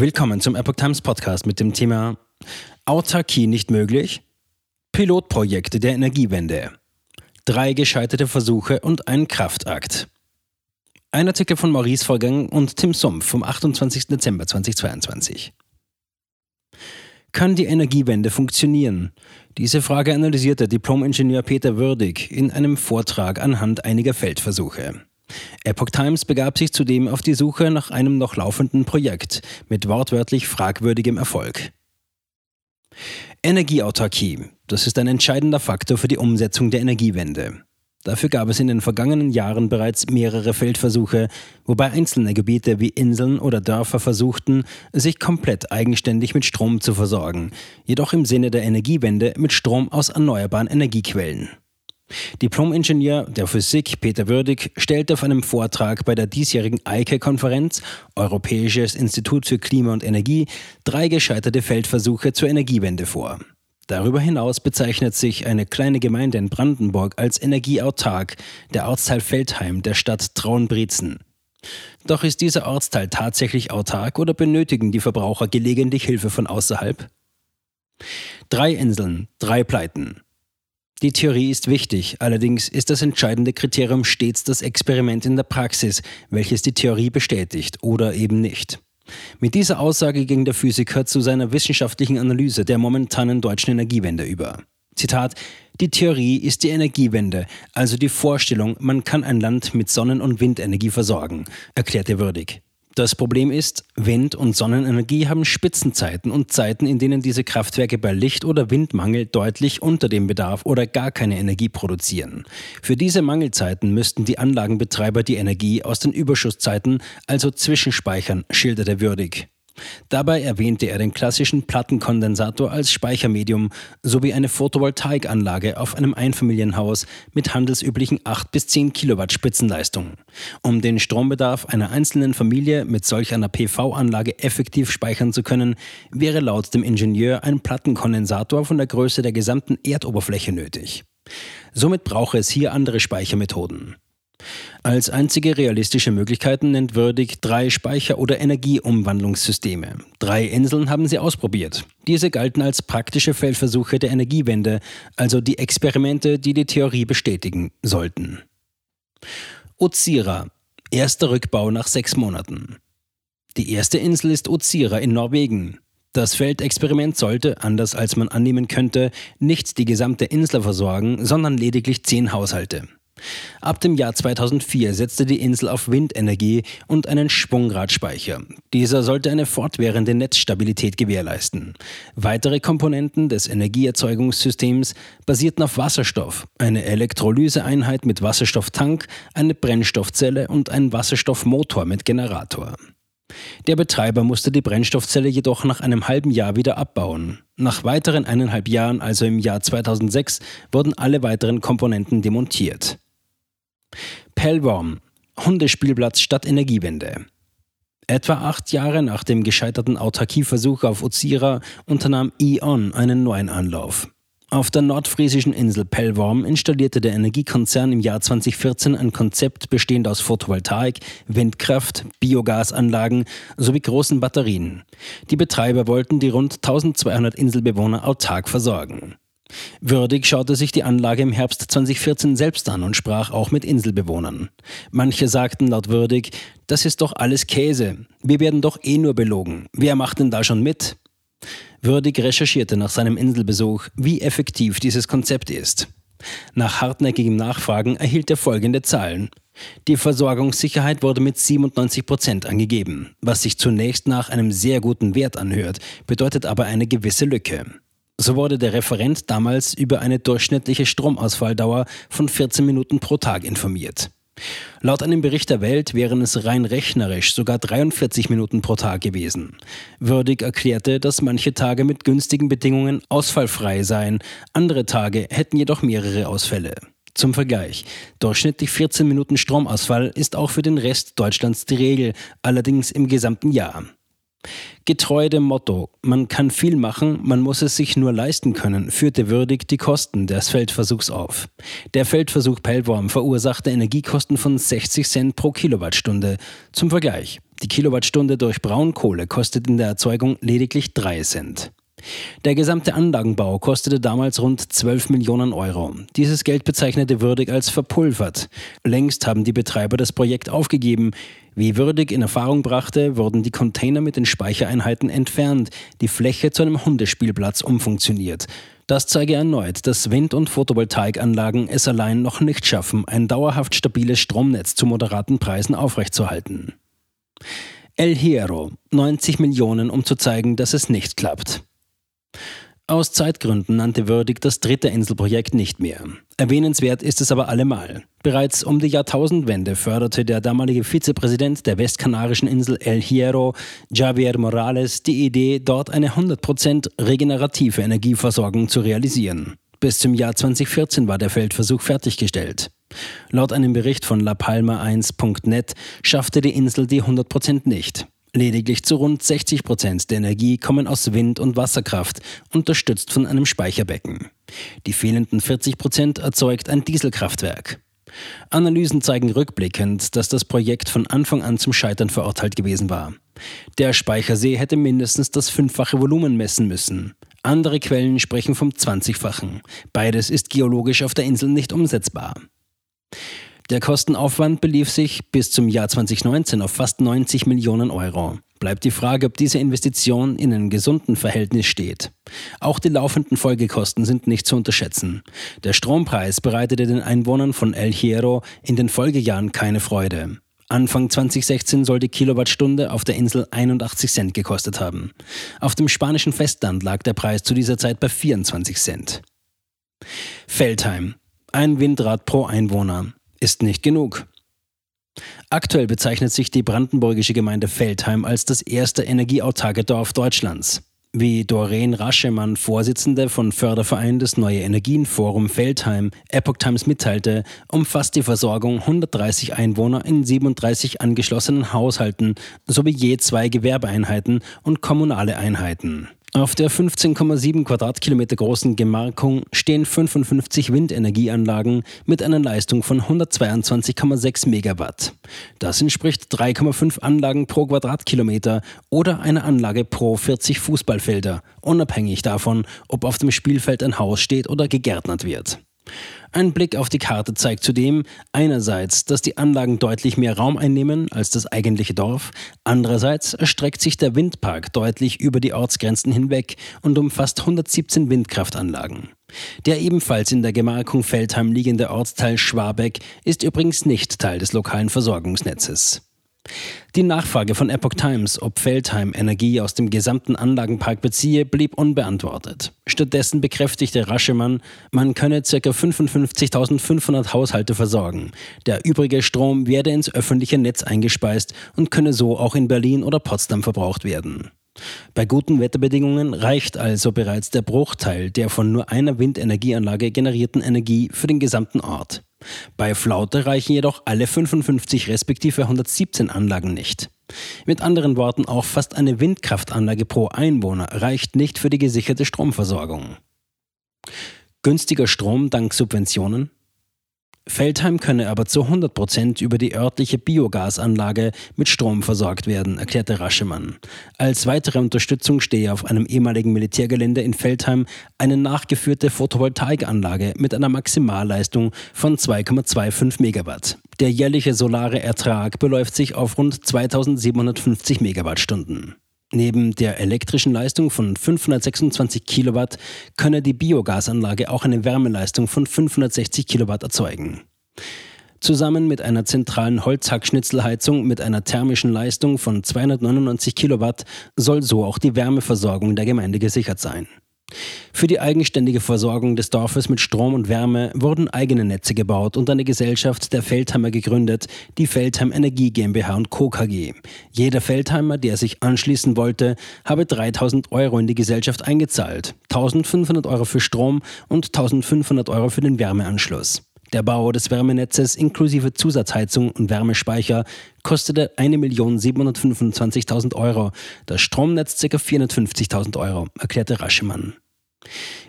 Willkommen zum Epoch Times Podcast mit dem Thema Autarkie nicht möglich? Pilotprojekte der Energiewende. Drei gescheiterte Versuche und ein Kraftakt. Ein Artikel von Maurice Vorgang und Tim Sumpf vom 28. Dezember 2022. Kann die Energiewende funktionieren? Diese Frage analysiert der Diplom-Ingenieur Peter Würdig in einem Vortrag anhand einiger Feldversuche. Epoch Times begab sich zudem auf die Suche nach einem noch laufenden Projekt mit wortwörtlich fragwürdigem Erfolg. Energieautarkie, das ist ein entscheidender Faktor für die Umsetzung der Energiewende. Dafür gab es in den vergangenen Jahren bereits mehrere Feldversuche, wobei einzelne Gebiete wie Inseln oder Dörfer versuchten, sich komplett eigenständig mit Strom zu versorgen, jedoch im Sinne der Energiewende mit Strom aus erneuerbaren Energiequellen. Diplom-Ingenieur der Physik Peter Würdig stellte auf einem Vortrag bei der diesjährigen EIKE-Konferenz Europäisches Institut für Klima und Energie drei gescheiterte Feldversuche zur Energiewende vor. Darüber hinaus bezeichnet sich eine kleine Gemeinde in Brandenburg als energieautark, der Ortsteil Feldheim der Stadt Traunbrizen. Doch ist dieser Ortsteil tatsächlich autark oder benötigen die Verbraucher gelegentlich Hilfe von außerhalb? Drei Inseln, drei Pleiten. Die Theorie ist wichtig, allerdings ist das entscheidende Kriterium stets das Experiment in der Praxis, welches die Theorie bestätigt oder eben nicht. Mit dieser Aussage ging der Physiker zu seiner wissenschaftlichen Analyse der momentanen deutschen Energiewende über. Zitat, die Theorie ist die Energiewende, also die Vorstellung, man kann ein Land mit Sonnen- und Windenergie versorgen, erklärte Würdig. Das Problem ist, Wind- und Sonnenenergie haben Spitzenzeiten und Zeiten, in denen diese Kraftwerke bei Licht- oder Windmangel deutlich unter dem Bedarf oder gar keine Energie produzieren. Für diese Mangelzeiten müssten die Anlagenbetreiber die Energie aus den Überschusszeiten also zwischenspeichern, schilderte Würdig. Dabei erwähnte er den klassischen Plattenkondensator als Speichermedium sowie eine Photovoltaikanlage auf einem Einfamilienhaus mit handelsüblichen 8 bis 10 Kilowatt Spitzenleistung. Um den Strombedarf einer einzelnen Familie mit solch einer PV-Anlage effektiv speichern zu können, wäre laut dem Ingenieur ein Plattenkondensator von der Größe der gesamten Erdoberfläche nötig. Somit brauche es hier andere Speichermethoden. Als einzige realistische Möglichkeiten nennt Würdig drei Speicher- oder Energieumwandlungssysteme. Drei Inseln haben sie ausprobiert. Diese galten als praktische Feldversuche der Energiewende, also die Experimente, die die Theorie bestätigen sollten. Utsira. Erster Rückbau nach sechs Monaten. Die erste Insel ist Utsira in Norwegen. Das Feldexperiment sollte, anders als man annehmen könnte, nicht die gesamte Insel versorgen, sondern lediglich zehn Haushalte. Ab dem Jahr 2004 setzte die Insel auf Windenergie und einen Schwungradspeicher. Dieser sollte eine fortwährende Netzstabilität gewährleisten. Weitere Komponenten des Energieerzeugungssystems basierten auf Wasserstoff, eine Elektrolyseeinheit mit Wasserstofftank, eine Brennstoffzelle und ein Wasserstoffmotor mit Generator. Der Betreiber musste die Brennstoffzelle jedoch nach einem halben Jahr wieder abbauen. Nach weiteren eineinhalb Jahren, also im Jahr 2006, wurden alle weiteren Komponenten demontiert. Pellworm, Hundespielplatz statt Energiewende. Etwa acht Jahre nach dem gescheiterten Autarkieversuch auf Uzira unternahm E.ON einen neuen Anlauf. Auf der nordfriesischen Insel Pellworm installierte der Energiekonzern im Jahr 2014 ein Konzept bestehend aus Photovoltaik, Windkraft, Biogasanlagen sowie großen Batterien. Die Betreiber wollten die rund 1200 Inselbewohner autark versorgen. Würdig schaute sich die Anlage im Herbst 2014 selbst an und sprach auch mit Inselbewohnern. Manche sagten laut Würdig, das ist doch alles Käse. Wir werden doch eh nur belogen. Wer macht denn da schon mit? Würdig recherchierte nach seinem Inselbesuch, wie effektiv dieses Konzept ist. Nach hartnäckigem Nachfragen erhielt er folgende Zahlen. Die Versorgungssicherheit wurde mit 97 Prozent angegeben, was sich zunächst nach einem sehr guten Wert anhört, bedeutet aber eine gewisse Lücke. So wurde der Referent damals über eine durchschnittliche Stromausfalldauer von 14 Minuten pro Tag informiert. Laut einem Bericht der Welt wären es rein rechnerisch sogar 43 Minuten pro Tag gewesen. Würdig erklärte, dass manche Tage mit günstigen Bedingungen ausfallfrei seien, andere Tage hätten jedoch mehrere Ausfälle. Zum Vergleich, durchschnittlich 14 Minuten Stromausfall ist auch für den Rest Deutschlands die Regel, allerdings im gesamten Jahr. Getreu dem Motto, man kann viel machen, man muss es sich nur leisten können, führte würdig die Kosten des Feldversuchs auf. Der Feldversuch Pellworm verursachte Energiekosten von 60 Cent pro Kilowattstunde. Zum Vergleich, Die Kilowattstunde durch Braunkohle kostet in der Erzeugung lediglich 3 Cent. Der gesamte Anlagenbau kostete damals rund 12 Millionen Euro. Dieses Geld bezeichnete Würdig als verpulvert. Längst haben die Betreiber das Projekt aufgegeben. Wie Würdig in Erfahrung brachte, wurden die Container mit den Speichereinheiten entfernt, die Fläche zu einem Hundespielplatz umfunktioniert. Das zeige erneut, dass Wind- und Photovoltaikanlagen es allein noch nicht schaffen, ein dauerhaft stabiles Stromnetz zu moderaten Preisen aufrechtzuerhalten. El Hierro, 90 Millionen, um zu zeigen, dass es nicht klappt. Aus Zeitgründen nannte Würdig das dritte Inselprojekt nicht mehr. Erwähnenswert ist es aber allemal. Bereits um die Jahrtausendwende förderte der damalige Vizepräsident der westkanarischen Insel El Hierro, Javier Morales, die Idee, dort eine 100% regenerative Energieversorgung zu realisieren. Bis zum Jahr 2014 war der Feldversuch fertiggestellt. Laut einem Bericht von lapalma1.net schaffte die Insel die 100% nicht. Lediglich zu rund 60 Prozent der Energie kommen aus Wind- und Wasserkraft, unterstützt von einem Speicherbecken. Die fehlenden 40 Prozent erzeugt ein Dieselkraftwerk. Analysen zeigen rückblickend, dass das Projekt von Anfang an zum Scheitern verurteilt gewesen war. Der Speichersee hätte mindestens das fünffache Volumen messen müssen. Andere Quellen sprechen vom 20-fachen. Beides ist geologisch auf der Insel nicht umsetzbar. Der Kostenaufwand belief sich bis zum Jahr 2019 auf fast 90 Millionen Euro. Bleibt die Frage, ob diese Investition in einem gesunden Verhältnis steht. Auch die laufenden Folgekosten sind nicht zu unterschätzen. Der Strompreis bereitete den Einwohnern von El Hierro in den Folgejahren keine Freude. Anfang 2016 soll die Kilowattstunde auf der Insel 81 Cent gekostet haben. Auf dem spanischen Festland lag der Preis zu dieser Zeit bei 24 Cent. Feldheim. Ein Windrad pro Einwohner ist nicht genug. Aktuell bezeichnet sich die brandenburgische Gemeinde Feldheim als das erste energieautarke Dorf Deutschlands. Wie Doreen Raschemann, Vorsitzende von Förderverein des Neue Energien Forum Feldheim, Epoch Times mitteilte, umfasst die Versorgung 130 Einwohner in 37 angeschlossenen Haushalten sowie je zwei Gewerbeeinheiten und kommunale Einheiten. Auf der 15,7 Quadratkilometer großen Gemarkung stehen 55 Windenergieanlagen mit einer Leistung von 122,6 Megawatt. Das entspricht 3,5 Anlagen pro Quadratkilometer oder einer Anlage pro 40 Fußballfelder, unabhängig davon, ob auf dem Spielfeld ein Haus steht oder gegärtnert wird. Ein Blick auf die Karte zeigt zudem einerseits, dass die Anlagen deutlich mehr Raum einnehmen als das eigentliche Dorf, andererseits erstreckt sich der Windpark deutlich über die Ortsgrenzen hinweg und umfasst 117 Windkraftanlagen. Der ebenfalls in der Gemarkung Feldheim liegende Ortsteil Schwabeck ist übrigens nicht Teil des lokalen Versorgungsnetzes. Die Nachfrage von Epoch Times, ob Feldheim Energie aus dem gesamten Anlagenpark beziehe, blieb unbeantwortet. Stattdessen bekräftigte Raschemann, man könne ca. 55.500 Haushalte versorgen. Der übrige Strom werde ins öffentliche Netz eingespeist und könne so auch in Berlin oder Potsdam verbraucht werden. Bei guten Wetterbedingungen reicht also bereits der Bruchteil der von nur einer Windenergieanlage generierten Energie für den gesamten Ort. Bei Flaute reichen jedoch alle 55 respektive 117 Anlagen nicht. Mit anderen Worten, auch fast eine Windkraftanlage pro Einwohner reicht nicht für die gesicherte Stromversorgung. Günstiger Strom dank Subventionen? Feldheim könne aber zu 100 Prozent über die örtliche Biogasanlage mit Strom versorgt werden, erklärte Raschemann. Als weitere Unterstützung stehe auf einem ehemaligen Militärgelände in Feldheim eine nachgeführte Photovoltaikanlage mit einer Maximalleistung von 2,25 Megawatt. Der jährliche solare Ertrag beläuft sich auf rund 2750 Megawattstunden. Neben der elektrischen Leistung von 526 Kilowatt könne die Biogasanlage auch eine Wärmeleistung von 560 Kilowatt erzeugen. Zusammen mit einer zentralen Holzhackschnitzelheizung mit einer thermischen Leistung von 299 Kilowatt soll so auch die Wärmeversorgung der Gemeinde gesichert sein. Für die eigenständige Versorgung des Dorfes mit Strom und Wärme wurden eigene Netze gebaut und eine Gesellschaft der Feldheimer gegründet, die Feldheim Energie GmbH und Co. KG. Jeder Feldheimer, der sich anschließen wollte, habe 3000 Euro in die Gesellschaft eingezahlt, 1500 Euro für Strom und 1500 Euro für den Wärmeanschluss. Der Bau des Wärmenetzes inklusive Zusatzheizung und Wärmespeicher kostete 1.725.000 Euro, das Stromnetz ca. 450.000 Euro, erklärte Raschemann.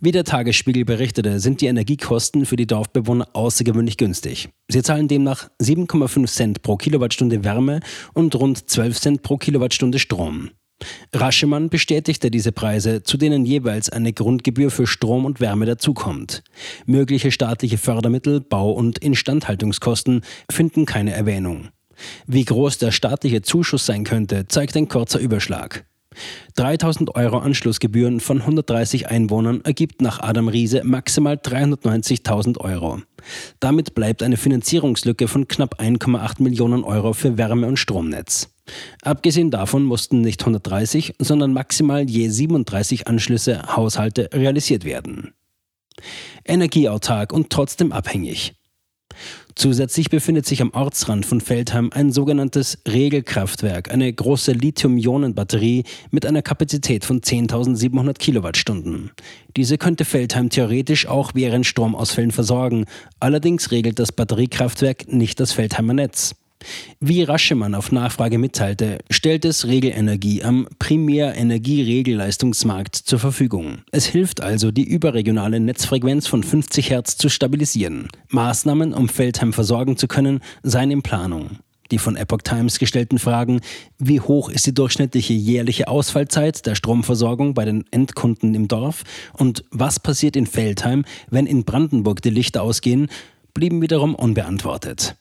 Wie der Tagesspiegel berichtete, sind die Energiekosten für die Dorfbewohner außergewöhnlich günstig. Sie zahlen demnach 7,5 Cent pro Kilowattstunde Wärme und rund 12 Cent pro Kilowattstunde Strom. Raschemann bestätigte diese Preise, zu denen jeweils eine Grundgebühr für Strom und Wärme dazukommt. Mögliche staatliche Fördermittel, Bau- und Instandhaltungskosten finden keine Erwähnung. Wie groß der staatliche Zuschuss sein könnte, zeigt ein kurzer Überschlag. 3000 Euro Anschlussgebühren von 130 Einwohnern ergibt nach Adam Riese maximal 390.000 Euro. Damit bleibt eine Finanzierungslücke von knapp 1,8 Millionen Euro für Wärme- und Stromnetz. Abgesehen davon mussten nicht 130, sondern maximal je 37 Anschlüsse Haushalte realisiert werden. Energieautark und trotzdem abhängig. Zusätzlich befindet sich am Ortsrand von Feldheim ein sogenanntes Regelkraftwerk, eine große Lithium-Ionen-Batterie mit einer Kapazität von 10.700 Kilowattstunden. Diese könnte Feldheim theoretisch auch während Stromausfällen versorgen, allerdings regelt das Batteriekraftwerk nicht das Feldheimer Netz. Wie Raschemann auf Nachfrage mitteilte, stellt es Regelenergie am Primärenergieregelleistungsmarkt zur Verfügung. Es hilft also, die überregionale Netzfrequenz von 50 Hertz zu stabilisieren. Maßnahmen, um Feldheim versorgen zu können, seien in Planung. Die von Epoch Times gestellten Fragen, wie hoch ist die durchschnittliche jährliche Ausfallzeit der Stromversorgung bei den Endkunden im Dorf und was passiert in Feldheim, wenn in Brandenburg die Lichter ausgehen, blieben wiederum unbeantwortet.